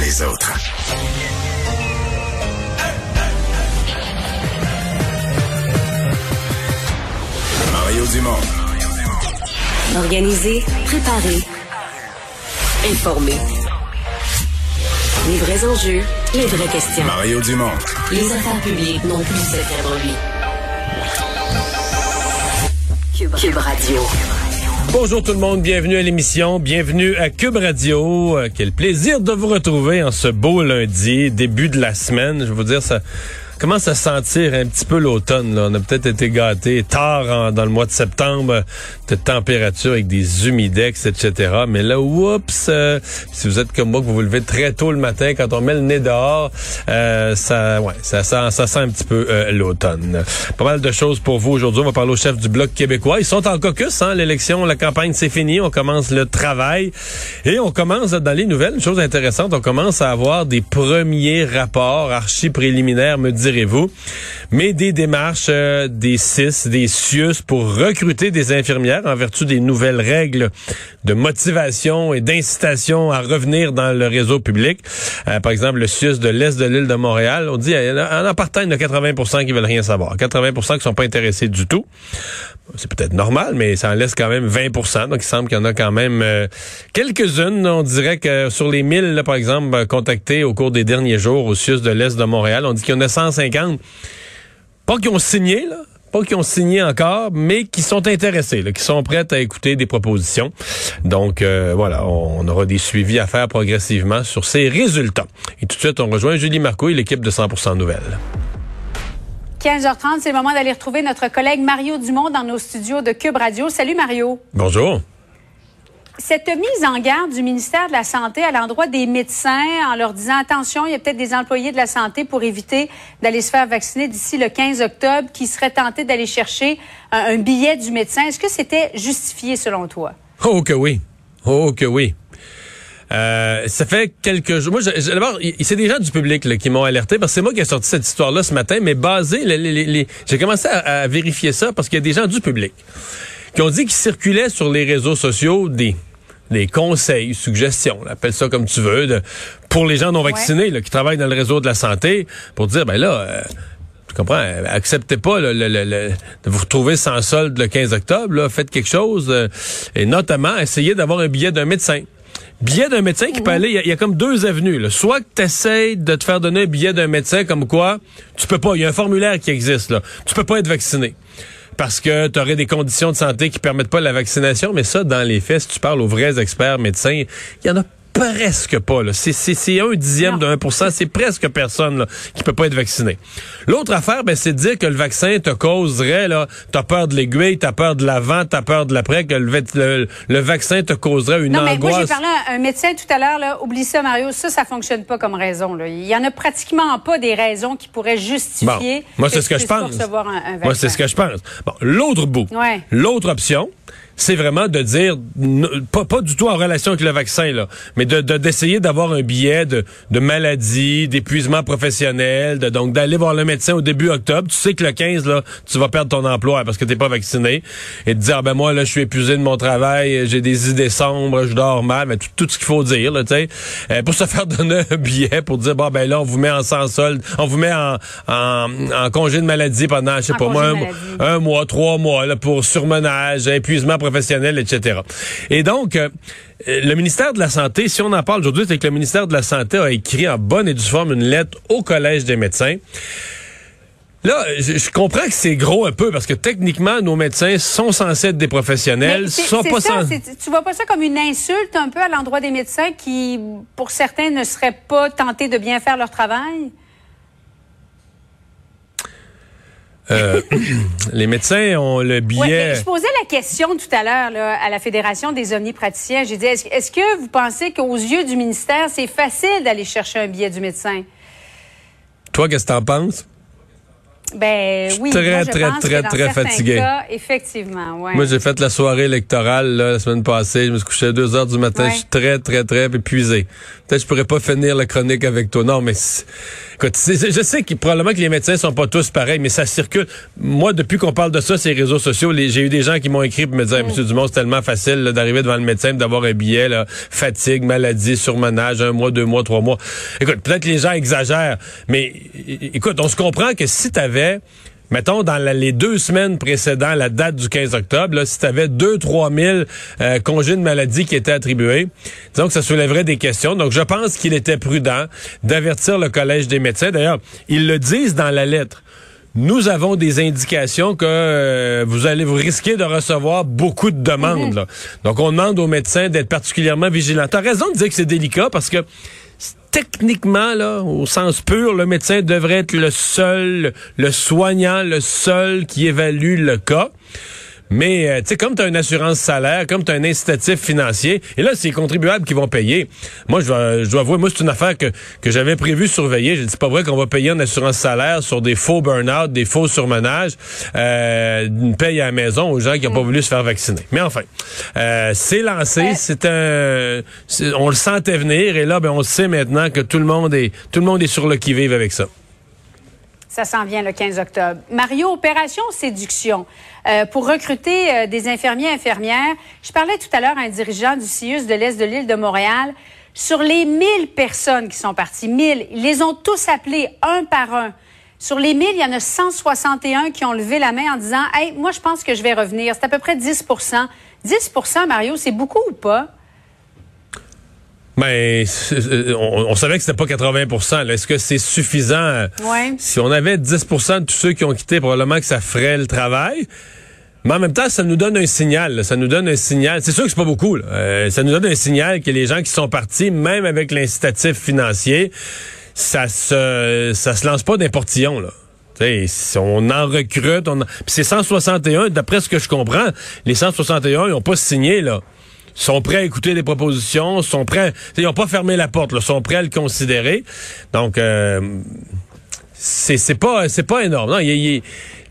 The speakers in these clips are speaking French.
comme les autres. Mario Dumont. Organisé, préparé, informé. Les vrais enjeux, les vraies questions. Mario Dumont. Les affaires publiques n'ont plus cette lui. Cube Radio. Bonjour tout le monde, bienvenue à l'émission, bienvenue à Cube Radio. Euh, quel plaisir de vous retrouver en ce beau lundi, début de la semaine. Je vous dire, ça commence à sentir un petit peu l'automne. On a peut-être été gâtés tard dans le mois de septembre de température avec des humidex, etc. Mais là, oups, euh, si vous êtes comme moi, que vous vous levez très tôt le matin, quand on met le nez dehors, euh, ça, ouais, ça, ça, sent un petit peu euh, l'automne. Pas mal de choses pour vous aujourd'hui. On va parler au chef du Bloc québécois. Ils sont en caucus, hein, l'élection, la campagne, c'est fini. On commence le travail. Et on commence dans les nouvelles, une chose intéressante, on commence à avoir des premiers rapports archi-préliminaires, me dit vous mais des démarches euh, des CIS, des CIUS pour recruter des infirmières en vertu des nouvelles règles de motivation et d'incitation à revenir dans le réseau public. Euh, par exemple, le CIUS de l'Est de l'île de Montréal, on dit en apartheid, il y a 80% qui veulent rien savoir. 80 qui sont pas intéressés du tout. C'est peut-être normal, mais ça en laisse quand même 20% Donc, il semble qu'il y en a quand même euh, quelques-unes. On dirait que sur les 1000, par exemple, contactés au cours des derniers jours au CIUS de l'Est de Montréal, on dit qu'il y en a 150 pas qui ont signé, là, pas qui ont signé encore, mais qui sont intéressés, là, qui sont prêts à écouter des propositions. Donc euh, voilà, on, aura des suivis à faire progressivement sur ces résultats. Et tout de suite, on rejoint Julie Marco et l'équipe de 100% Nouvelles. 15h30, c'est le moment d'aller retrouver notre collègue Mario Dumont dans nos studios de Cube Radio. Salut Mario. Bonjour cette mise en garde du ministère de la Santé à l'endroit des médecins en leur disant attention, il y a peut-être des employés de la santé pour éviter d'aller se faire vacciner d'ici le 15 octobre qui seraient tentés d'aller chercher un, billet du médecin. Est-ce que c'était justifié selon toi? Oh que oui. Oh que oui. Euh, ça fait quelques jours. Moi, d'abord, c'est des gens du public qui m'ont alerté parce que c'est moi qui ai sorti cette histoire-là ce matin, mais basé, j'ai commencé à, vérifier ça parce qu'il y a des gens du public qui ont dit qu'ils circulaient sur les réseaux sociaux des des conseils, suggestions, appelle ça comme tu veux, de, pour les gens non vaccinés là, qui travaillent dans le réseau de la santé, pour dire, ben là, euh, tu comprends, euh, acceptez pas le, de vous retrouver sans solde le 15 octobre, là, faites quelque chose, euh, et notamment essayez d'avoir un billet d'un médecin. Billet d'un médecin qui peut aller, il y, a comme deux avenues. Là. Soit que tu essaies de te faire donner un billet d'un médecin comme quoi tu peux pas, il y a un formulaire qui existe, là. tu peux pas être vacciné parce que tu aurais des conditions de santé qui permettent pas la vaccination, mais ça, dans les faits, si tu parles aux vrais experts médecins, il y en a presque pas. C'est un dixième de 1% C'est presque personne là, qui peut pas être vacciné. L'autre affaire, ben, c'est de dire que le vaccin te causerait, là, t'as peur de l'aiguille, t'as peur de l'avant, t'as peur de l'après, que le, le, vaccin te causerait une non, mais Moi, j'ai parlé à un médecin tout à l'heure, oublie ça, Mario, ça, ça fonctionne pas comme raison. Là. Il y en a pratiquement pas des raisons qui pourraient justifier moi, c'est ce que je pense. moi, c'est ce que je pense. Bon, l'autre bout, l'autre option, c'est vraiment de dire, pas, pas du tout en relation avec le vaccin, là, mais de d'essayer d'avoir un billet de, de maladie, d'épuisement professionnel, de, donc d'aller voir le médecin au début octobre. Tu sais que le 15, là, tu vas perdre ton emploi parce que t'es pas vacciné. Et de dire, ah, ben moi, là, je suis épuisé de mon travail, j'ai des idées sombres, je dors mal, mais tout, ce qu'il faut dire, là, tu sais, euh, pour se faire donner un billet, pour dire, bon, ben là, on vous met en sans solde, on vous met en, en, en congé de maladie pendant, je sais pas moi, un, mois, trois mois, là, pour surmenage, épuisement professionnel etc. Et donc, euh, le ministère de la Santé, si on en parle aujourd'hui, c'est que le ministère de la Santé a écrit en bonne et due forme une lettre au Collège des médecins. Là, je, comprends que c'est gros un peu parce que techniquement, nos médecins sont censés être des professionnels. Sont pas ça, Tu vois pas ça comme une insulte un peu à l'endroit des médecins qui, pour certains, ne seraient pas tentés de bien faire leur travail? Euh, les médecins ont le billet. je posais la question tout à l'heure à la Fédération des omnipraticiens. J'ai dit, est-ce que vous pensez qu'aux yeux du ministère, c'est facile d'aller chercher un billet du médecin? Toi, qu'est-ce que t'en penses? Ben oui, très, moi, je très, pense très, que dans très fatigué. cas, effectivement, ouais. Moi, j'ai fait la soirée électorale là, la semaine passée. Je me suis couché à 2 heures du matin. Ouais. Je suis très, très, très épuisé. Peut-être que je pourrais pas finir la chronique avec toi. Non, mais écoute, je sais que probablement que les médecins sont pas tous pareils, mais ça circule. Moi, depuis qu'on parle de ça, ces réseaux sociaux, j'ai eu des gens qui m'ont écrit pour me Mm. dire, Monsieur Dumont, c'est tellement facile d'arriver devant le médecin, d'avoir un billet, là, fatigue, maladie, surmenage, un mois, deux mois, trois mois. Écoute, peut-être que les gens exagèrent, mais écoute, on se comprend que si tu avais Mettons, dans la- les deux semaines précédant la date du 15 octobre, là, si tu avais 2-3 000 euh, congés de maladie qui étaient attribués, disons que ça soulèverait des questions. Donc, je pense qu'il était prudent d'avertir le Collège des médecins. D'ailleurs, ils le disent dans la lettre. Nous avons des indications que euh, vous allez vous risquer de recevoir beaucoup de demandes. là. Donc, on demande aux médecins d'être particulièrement vigilants. Tu as raison de dire que c'est délicat parce que techniquement, là, au sens pur, le médecin devrait être le seul, le soignant, le seul qui évalue le cas. Mais, euh, tu sais, comme tu as une assurance salaire, comme tu as un incitatif financier, et là, c'est les contribuables qui vont payer. Moi, je dois, je dois avouer, moi, c'est une affaire que, que j'avais prévu surveiller. J'ai dit, c'est pas vrai qu'on va payer une assurance salaire sur des faux burn-out, des faux surmenages, euh, une paye à la maison aux gens qui n'ont pas voulu se faire vacciner. Mais enfin, euh, c'est lancé, c'est un... On le sentait venir, et là, ben, on sait maintenant que tout le monde est, tout le monde est sur le qui-vive avec ça. Ça s'en vient le 15 octobre. Mario, opération séduction. Euh, pour recruter euh, des infirmiers et infirmières, je parlais tout à l'heure à un dirigeant du CIUS de l'Est de l'île de Montréal. Sur les 1000 personnes qui sont parties, 1000, ils les ont tous appelés un par un. Sur les 1000, il y en a 161 qui ont levé la main en disant Hey, moi, je pense que je vais revenir. C'est à peu près 10% 10% Mario, c'est beaucoup ou pas? Mais on, on savait que c'était pas 80 là. Est-ce que c'est suffisant? Ouais. Si on avait 10% de tous ceux qui ont quitté, probablement que ça ferait le travail. Mais en même temps, ça nous donne un signal. là. Ça nous donne un signal. C'est sûr que c'est pas beaucoup. là. Euh, ça nous donne un signal que les gens qui sont partis, même avec l'incitatif financier, ça se ça se lance pas d'un portillon. Là. On en recrute. On en- Puis c'est 161, d'après ce que je comprends, les 161, ils ont pas signé, là sont prêts à écouter des propositions, sont prêts, ils n'ont pas fermé la porte, là, sont prêts à le considérer. Donc, euh, c'est c'est pas c'est pas énorme. Non, il- il-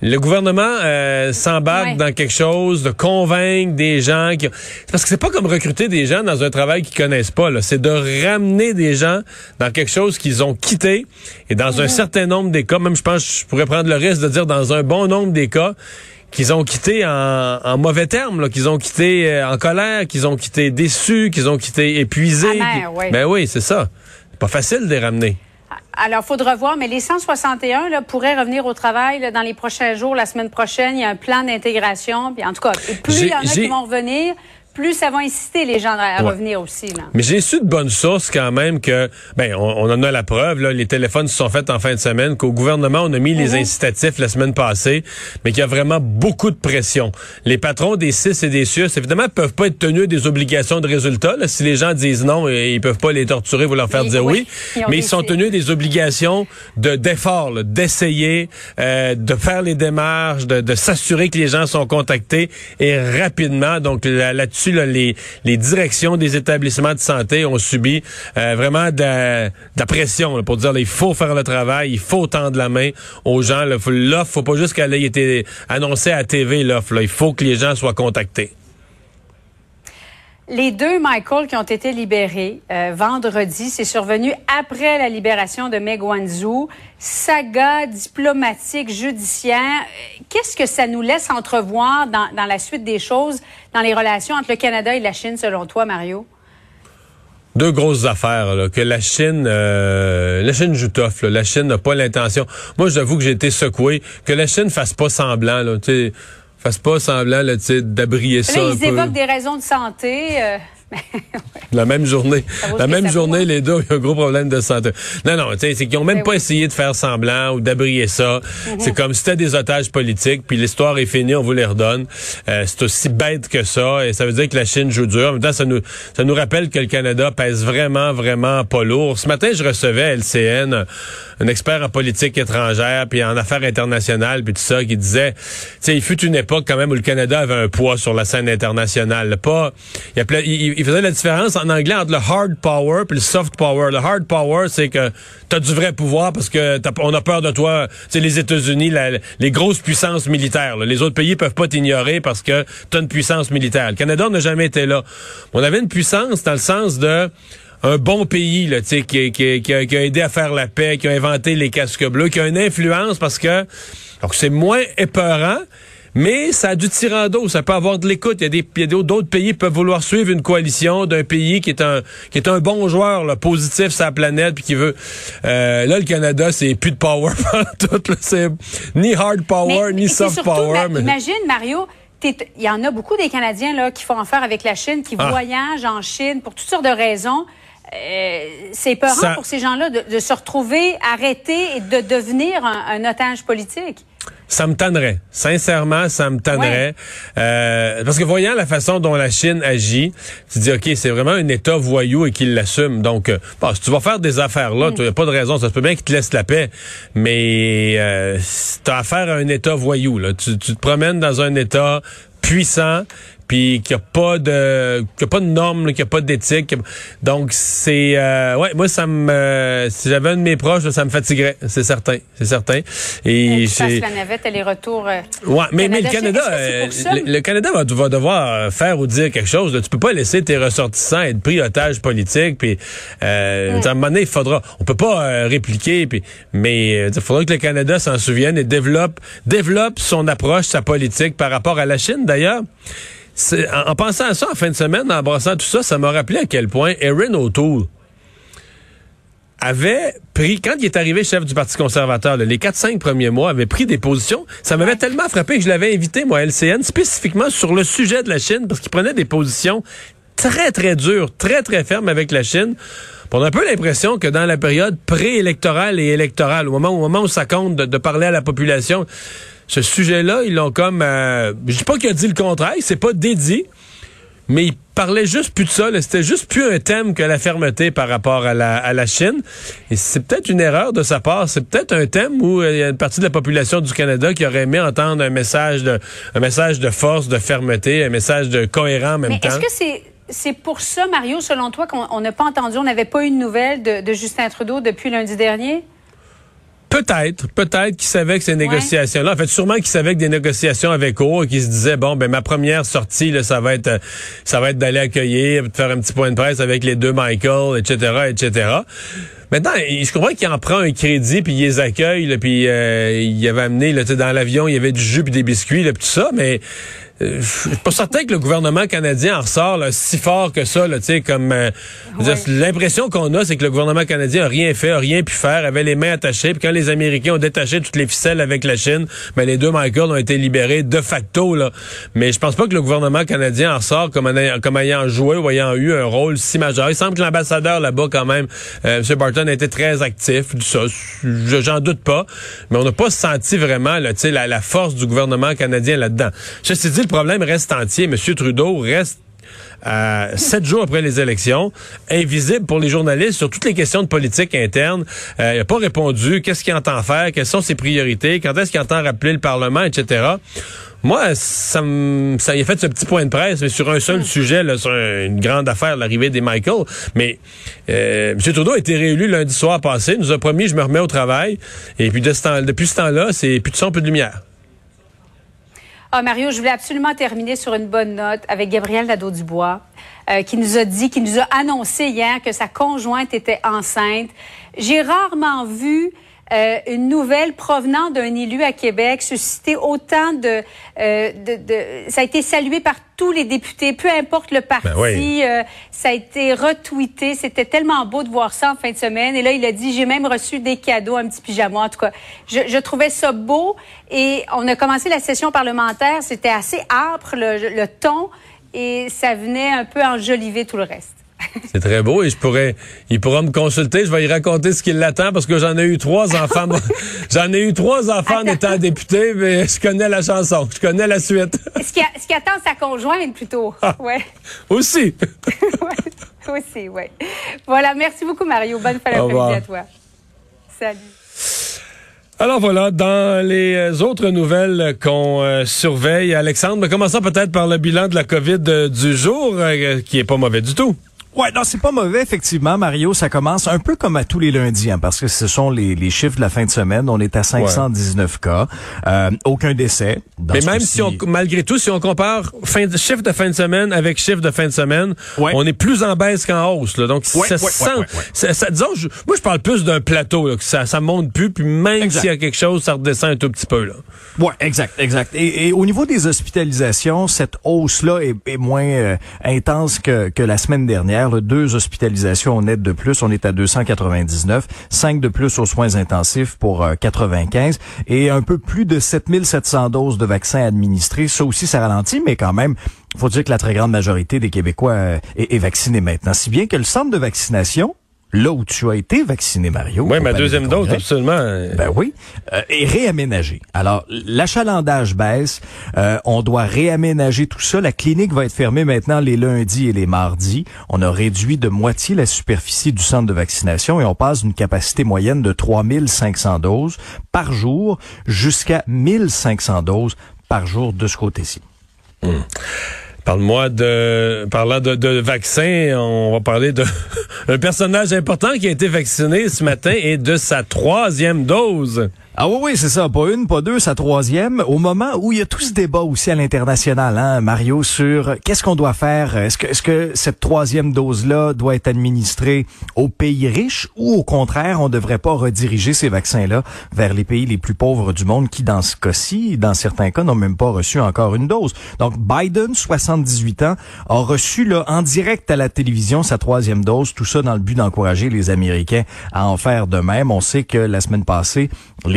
le gouvernement euh, s'embarque Ouais. dans quelque chose de convaincre des gens qui parce que c'est pas comme recruter des gens dans un travail qu'ils connaissent pas là, c'est de ramener des gens dans quelque chose qu'ils ont quitté et dans un certain nombre des cas, même je pense je pourrais prendre le risque de dire dans un bon nombre des cas qu'ils ont quitté en, en mauvais termes, qu'ils ont quitté euh, en colère, qu'ils ont quitté déçus, qu'ils ont quitté épuisés. Oui. Ben oui, c'est ça. C'est pas facile de les ramener. Alors, faudra voir, mais les 161 là, pourraient revenir au travail là, dans les prochains jours, la semaine prochaine. Il y a un plan d'intégration. Puis en tout cas, et plus il y en a qui vont revenir, plus ça va inciter les gens à Ouais. revenir aussi. Là. Mais j'ai su de bonnes sources quand même que, ben, on, on en a la preuve, là, les téléphones se sont faits en fin de semaine, qu'au gouvernement, on a mis les incitatifs la semaine passée, mais qu'il y a vraiment beaucoup de pression. Les patrons des CIS et des CIUS, évidemment, peuvent pas être tenus des obligations de résultats. là. Si les gens disent non, eh, ils peuvent pas les torturer, vous leur faire Ils- dire oui. oui, ils ont mais ils sont tenus des obligations de d'efforts, d'essayer, euh, de faire les démarches, de, de s'assurer que les gens sont contactés et rapidement. Donc là- les, directions des établissements de santé ont subi euh, vraiment de la, pression pour dire là, il faut faire le travail, il faut tendre la main aux gens. là. Faut- L'offre, faut pas juste qu'elle ait été annoncée à la TV, l'offre. Il faut que les gens soient contactés. Les deux Michael qui ont été libérés euh, vendredi, c'est survenu après la libération de Meg Wanzhou. Saga diplomatique, judiciaire. Qu'est-ce que ça nous laisse entrevoir dans, la suite des choses, dans les relations entre le Canada et la Chine, selon toi, Mario? deux grosses affaires que la Chine euh, la Chine joue tough là. la Chine n'a pas l'intention moi j'avoue que j'ai été secoué que la Chine fasse pas semblant là fasse pas semblant d'abrier ça Là, un ils peu évoquent des raisons de santé. euh, la même journée. La même journée vaut. les deux ont eu un gros problème de santé. Non non c'est qu'ils ont même Ben pas oui. essayé de faire semblant ou d'abrier ça. Mhm. c'est comme si c'était des otages politiques puis l'histoire est finie on vous les redonne. Euh, c'est aussi bête que ça et ça veut dire que la Chine joue dur. En même temps ça nous ça nous rappelle que le Canada pèse vraiment vraiment pas lourd. Ce matin je recevais à LCN un expert en politique étrangère puis en affaires internationales puis tout ça qui disait tu sais il fut une époque quand même où le Canada avait un poids sur la scène internationale. Pas il, appelait- il- il faisait la différence en anglais entre le hard power puis le soft power. Le hard power, c'est que tu as du vrai pouvoir parce que t'as- on a peur de toi. C'est les États-Unis, les grosses puissances militaires. là. Les autres pays peuvent pas t'ignorer parce que tu as une puissance militaire. Le Canada n'a jamais été là. On avait une puissance dans le sens de un bon pays là, qui, qui, qui qui a aidé à faire la paix, qui a inventé les casques bleus, qui a une influence parce que donc c'est moins épeurant. Mais ça a du tirando, ça peut avoir de l'écoute. Il y a des il y a d'autres pays qui peuvent vouloir suivre une coalition d'un pays qui est un qui est un bon joueur, là, positif sur la planète, puis qui veut. Euh, là, le Canada, c'est plus de power tout. C'est ni hard power Mais ni soft surtout, power. ma- mais- Imagine, Mario, il y en a beaucoup des Canadiens là, qui font affaire avec la Chine, qui Ah. voyagent en Chine pour toutes sortes de raisons. Euh, c'est peurant Ça- pour ces gens-là de, de se retrouver arrêtés et de devenir un, un otage politique. Ça me tannerait. Sincèrement, ça me tannerait. Euh, parce que voyant la façon dont la Chine agit, tu te dis, OK, c'est vraiment un État voyou et qu'il l'assume. Donc, euh, bon, si tu vas faire des affaires là, tu n'as pas de raison. Ça se peut bien qu'il te laisse la paix. Mais euh, tu as affaire à un État voyou. Là. Tu, tu te promènes dans un État puissant puis qu'il n'y a pas de qu'il y a pas de normes, qu'il n'y a pas d'éthique. Donc c'est euh, ouais, moi ça me euh, si j'avais un de mes proches, ça me fatiguerait, c'est certain, c'est certain. Et fasses j'ai la navette et les retours. euh, Ouais, mais, mais le Canada, euh, le, le Canada va, va devoir euh, faire ou dire quelque chose. Là. Tu peux pas laisser tes ressortissants être pris otage politique. Puis, euh, à un moment donné, il faudra. On peut pas euh, répliquer. Puis, mais euh, il faudra que le Canada s'en souvienne et développe, développe son approche, sa politique par rapport à la Chine. D'ailleurs, en, en pensant à ça en fin de semaine, en brassant tout ça, ça m'a rappelé à quel point Erin O'Toole avait pris, quand il est arrivé chef du Parti conservateur, là, les 4-5 premiers mois, avait pris des positions. Ça m'avait tellement frappé que je l'avais invité, moi, à LCN, spécifiquement sur le sujet de la Chine, parce qu'il prenait des positions très, très dures, très, très fermes avec la Chine. On a un peu l'impression que dans la période préélectorale et électorale, au moment, au moment où ça compte de, de parler à la population, ce sujet-là, ils l'ont comme... Euh, je dis pas qu'il a dit le contraire, c'est pas dédié, mais il parlait juste plus de ça. C'était juste plus un thème que la fermeté par rapport à la, à la Chine. Et c'est peut-être une erreur de sa part. C'est peut-être un thème où euh, il y a une partie de la population du Canada qui aurait aimé entendre un message de, un message de force, de fermeté, un message de cohérent en même Mais temps. est-ce que c'est c'est pour ça, Mario, selon toi, qu'on on n'a pas entendu, on n'avait pas eu de nouvelles de, de Justin Trudeau depuis lundi dernier? Peut-être, peut-être qu'il savait que ces négociations-là, en fait, sûrement qu'il savait que des négociations avaient cours et qu'il se disait bon, ben ma première sortie, là, ça va être, ça va être d'aller accueillir, de faire un petit point de presse avec les deux Michael, etc., etc. Maintenant, il- je comprends qu'il en prend un crédit puis il les accueille, là, puis euh, il avait amené là, dans l'avion, il y avait du jus puis des biscuits, là, puis tout ça, mais je suis pas certain que le gouvernement canadien en ressort là, si fort que ça, là, tu sais, comme euh, Ouais. l'impression qu'on a, c'est que le gouvernement canadien a rien fait, a rien pu faire, avait les mains attachées. Puis quand les Américains ont détaché toutes les ficelles avec la Chine, ben les deux Michael ont été libérés de facto là. Mais je pense pas que le gouvernement canadien en ressort comme, en comme ayant joué ou ayant eu un rôle si majeur. Il semble que l'ambassadeur là-bas quand même, euh, M. Barton a été très actif. Ça, je- j'en doute pas. Mais on n'a pas senti vraiment là, la, la force du gouvernement canadien là-dedans. Ceci dit, le problème reste entier. M. Trudeau reste euh, sept jours après les élections, invisible pour les journalistes sur toutes les questions de politique interne. Euh, il n'a pas répondu. Qu'est-ce qu'il entend faire? Quelles sont ses priorités? Quand est-ce qu'il entend rappeler le Parlement, etc. Moi, ça, me- ça il a fait ce petit point de presse, mais sur un seul sujet, là, sur un- une grande affaire, l'arrivée des Michael. Mais euh, M. Trudeau a été réélu lundi soir passé, nous a promis je me remets au travail. Et puis de ce temps, depuis ce temps-là, c'est plus de son, plus de lumière. Ah, Mario, je voulais absolument terminer sur une bonne note avec Gabriel Nadeau-Dubois, euh, qui nous a dit, qui nous a annoncé hier que sa conjointe était enceinte. J'ai rarement vu euh, une nouvelle provenant d'un élu à Québec susciter autant de, euh, de, de- Ça a été salué par tous les députés, peu importe le parti. Ben oui. Euh, ça a été retweeté. C'était tellement beau de voir ça en fin de semaine. Et là, il a dit, j'ai même reçu des cadeaux, un petit pyjama. En tout cas, je, je trouvais ça beau. Et on a commencé la session parlementaire. C'était assez âpre, le, le ton. Et ça venait un peu enjoliver tout le reste. C'est très beau et je pourrais, il pourra me consulter. Je vais y raconter ce qui l'attend parce que j'en ai eu trois enfants. j'en ai eu trois enfants en étant député, mais je connais la chanson, je connais la suite Ce qui, a- ce qui attend sa conjointe, plutôt? Ah. Ouais. aussi. ouais. Aussi, ouais. Voilà. Merci beaucoup, Mario. Bonne fin d'après-midi à toi. Salut. Alors voilà, dans les euh, autres nouvelles qu'on euh, surveille, Alexandre, commençons peut-être par le bilan de la COVID euh, du jour, qui est pas mauvais du tout. Ouais, non, c'est pas mauvais, effectivement, Mario. Ça commence un peu comme à tous les lundis, hein, parce que ce sont les, les, chiffres de la fin de semaine. On est à 519 cas. Euh, aucun décès. Mais même si on, malgré tout, si on compare fin de, chiffre de fin de semaine avec chiffre de fin de semaine, on est plus en baisse qu'en hausse. Là. Donc, ça sent, ça, disons, moi, je parle plus d'un plateau, là, que ça, ça monte plus, puis même s'il y a quelque chose, ça redescend un tout petit peu. Là. Ouais, exact, exact. Et, et au niveau des hospitalisations, cette hausse-là est, est, moins euh, intense que, que la semaine dernière deux hospitalisations nettes de plus. On est à 299, cinq de plus aux soins intensifs pour 95 euh, et un peu plus de 7700 doses de vaccins administrés. Ça aussi, ça ralentit, mais quand même, faut dire que la très grande majorité des Québécois euh, est vaccinée maintenant. Si bien que le centre de vaccination là où tu as été vacciné, Mario. Oui, ma deuxième dose, absolument. Ben oui, euh, est réaménagé. Alors, l'achalandage baisse, euh, on doit réaménager tout ça. La clinique va être fermée maintenant les lundis et les mardis. On a réduit de moitié la superficie du centre de vaccination et on passe d'une capacité moyenne de 3500 doses par jour jusqu'à 1500 doses par jour de ce côté-ci. Hum. Parle-moi de, parlant de, de vaccins, on va parler de un personnage important qui a été vacciné ce matin et de sa troisième dose. Ah oui, oui, c'est ça. Pas une, pas deux, sa troisième. Au moment où il y a tout ce débat aussi à l'international, hein, Mario, sur qu'est-ce qu'on doit faire? Est-ce que, est-ce que cette troisième dose-là doit être administrée aux pays riches ou au contraire, on devrait pas rediriger ces vaccins-là vers les pays les plus pauvres du monde qui, dans ce cas-ci, dans certains cas, n'ont même pas reçu encore une dose? Donc, Biden, 78 ans, a reçu là, en direct à la télévision sa troisième dose. Tout ça dans le but d'encourager les Américains à en faire de même. On sait que la semaine passée,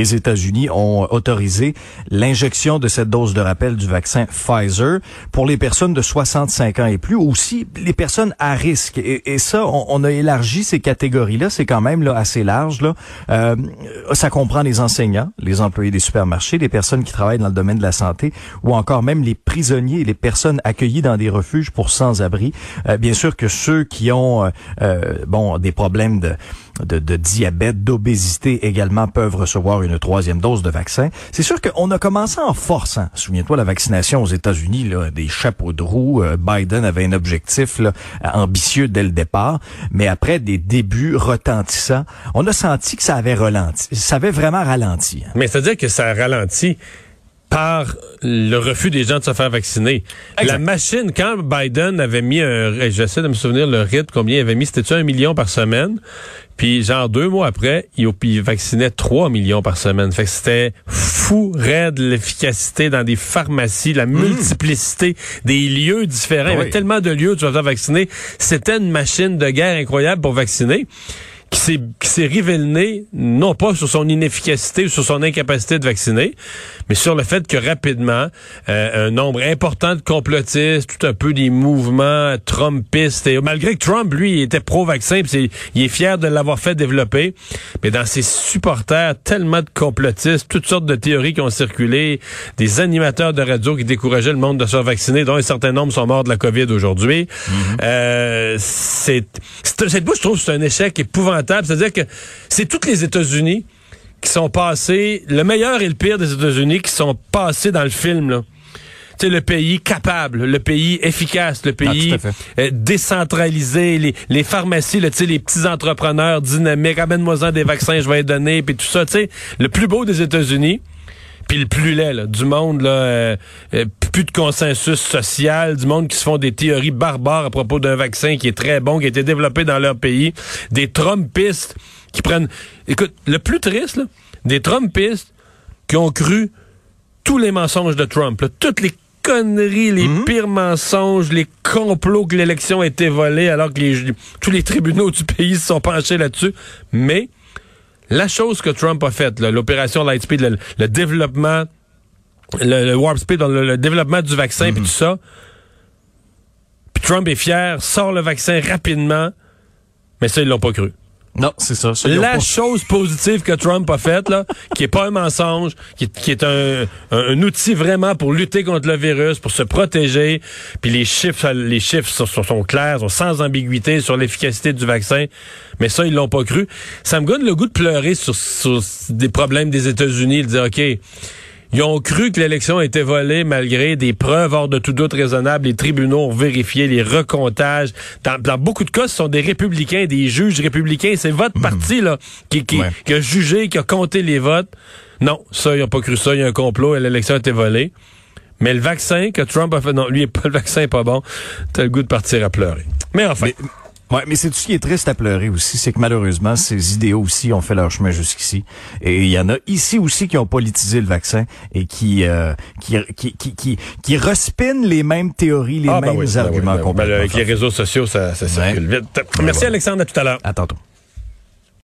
États-Unis ont autorisé l'injection de cette dose de rappel du vaccin Pfizer pour les personnes de 65 ans et plus, aussi les personnes à risque. Et, ça, on, a élargi ces catégories-là. C'est quand même là assez large. Là. Euh, ça comprend les enseignants, les employés des supermarchés, les personnes qui travaillent dans le domaine de la santé, ou encore même les prisonniers les personnes accueillies dans des refuges pour sans-abri. Euh, bien sûr que ceux qui ont euh, bon des problèmes de de, de diabète, d'obésité également peuvent recevoir une troisième dose de vaccin. C'est sûr qu'on a commencé en force. Hein. Souviens-toi, la vaccination aux États-Unis, là, des chapeaux de roue. Euh, Biden avait un objectif là, ambitieux dès le départ, mais après des débuts retentissants, on a senti que ça avait ralenti. Ça avait vraiment ralenti. Hein. Mais c'est-à-dire que ça a ralenti par le refus des gens de se faire vacciner. La machine, quand Biden avait mis un, j'essaie de me souvenir le rythme, combien il avait mis, c'était un million par semaine? Puis genre deux mois après, il, il vaccinait 3 millions par semaine. Fait que c'était fou raide l'efficacité dans des pharmacies, la mmh. multiplicité des lieux différents. Il y avait tellement de lieux où tu vas vacciner. C'était une machine de guerre incroyable pour vacciner qui s'est qui s'est non pas sur son inefficacité ou sur son incapacité de vacciner, mais sur le fait que rapidement euh, un nombre important de complotistes, tout un peu des mouvements trumpistes et malgré que Trump lui était pro-vaccin, il est fier de l'avoir fait développer, mais dans ses supporters tellement de complotistes, toutes sortes de théories qui ont circulé, des animateurs de radio qui décourageaient le monde de se vacciner, dont un certain nombre sont morts de la Covid aujourd'hui. Mm-hmm. euh, c'est cette bouche, je trouve, c'est un échec épouvantable c'est-à-dire que c'est toutes les États-Unis qui sont passés, le meilleur et le pire des États-Unis qui sont passés dans le film, là. C'est le pays capable, le pays efficace, le pays ah, euh, décentralisé, les, les pharmacies, le, les petits entrepreneurs dynamiques, amène-moi des vaccins, je vais les donner, puis tout ça, tu sais, le plus beau des États-Unis, puis le plus laid du monde là, euh, euh, plus de consensus social, du monde qui se font des théories barbares à propos d'un vaccin qui est très bon, qui a été développé dans leur pays, des Trumpistes qui prennent, écoute, le plus triste, là, des Trumpistes qui ont cru tous les mensonges de Trump, toutes les conneries, les mhm. pires mensonges, les complots que l'élection a été volée alors que tous les tribunaux du pays se sont penchés là-dessus, mais la chose que Trump a faite, l'opération Lightspeed, le, développement, le, Warp Speed, le, développement du vaccin, puis mhm. tout ça, puis Trump est fier, sort le vaccin rapidement, mais ça, ils l'ont pas cru. Non, c'est ça. La pas- chose positive que Trump a faite, là, qui est pas un mensonge, qui, est- qui est un, un- un outil vraiment pour lutter contre le virus, pour se protéger. Puis les chiffres, les chiffres sont, sont- sont clairs, sont sans ambiguïté sur l'efficacité du vaccin. Mais ça, ils l'ont pas cru. Ça me donne le goût de pleurer sur, sur des problèmes des États-Unis, de dire, OK, ils ont cru que l'élection a été volée malgré des preuves hors de tout doute raisonnable. Les tribunaux ont vérifié les recomptages. Dans, dans beaucoup de cas, ce sont des républicains, des juges républicains. C'est votre parti là qui, qui, Ouais. qui a jugé, qui a compté les votes. Non, ça, ils n'ont pas cru ça. Il y a un complot et l'élection a été volée. Mais le vaccin que Trump a fait, non, lui, le vaccin est pas bon. T'as le goût de partir à pleurer. Mais enfin, Mais, ouais, mais c'est tout ce qui est triste à pleurer aussi, c'est que malheureusement, ces idéaux aussi ont fait leur chemin jusqu'ici. Et il y en a ici aussi qui ont politisé le vaccin et qui euh, qui, qui, qui, qui, qui respinent les mêmes théories, les ah, ben mêmes ben oui, arguments ben oui. Ben, avec les réseaux sociaux, ça, ça circule vite. Merci voilà. Alexandre, à tout à l'heure. À tantôt.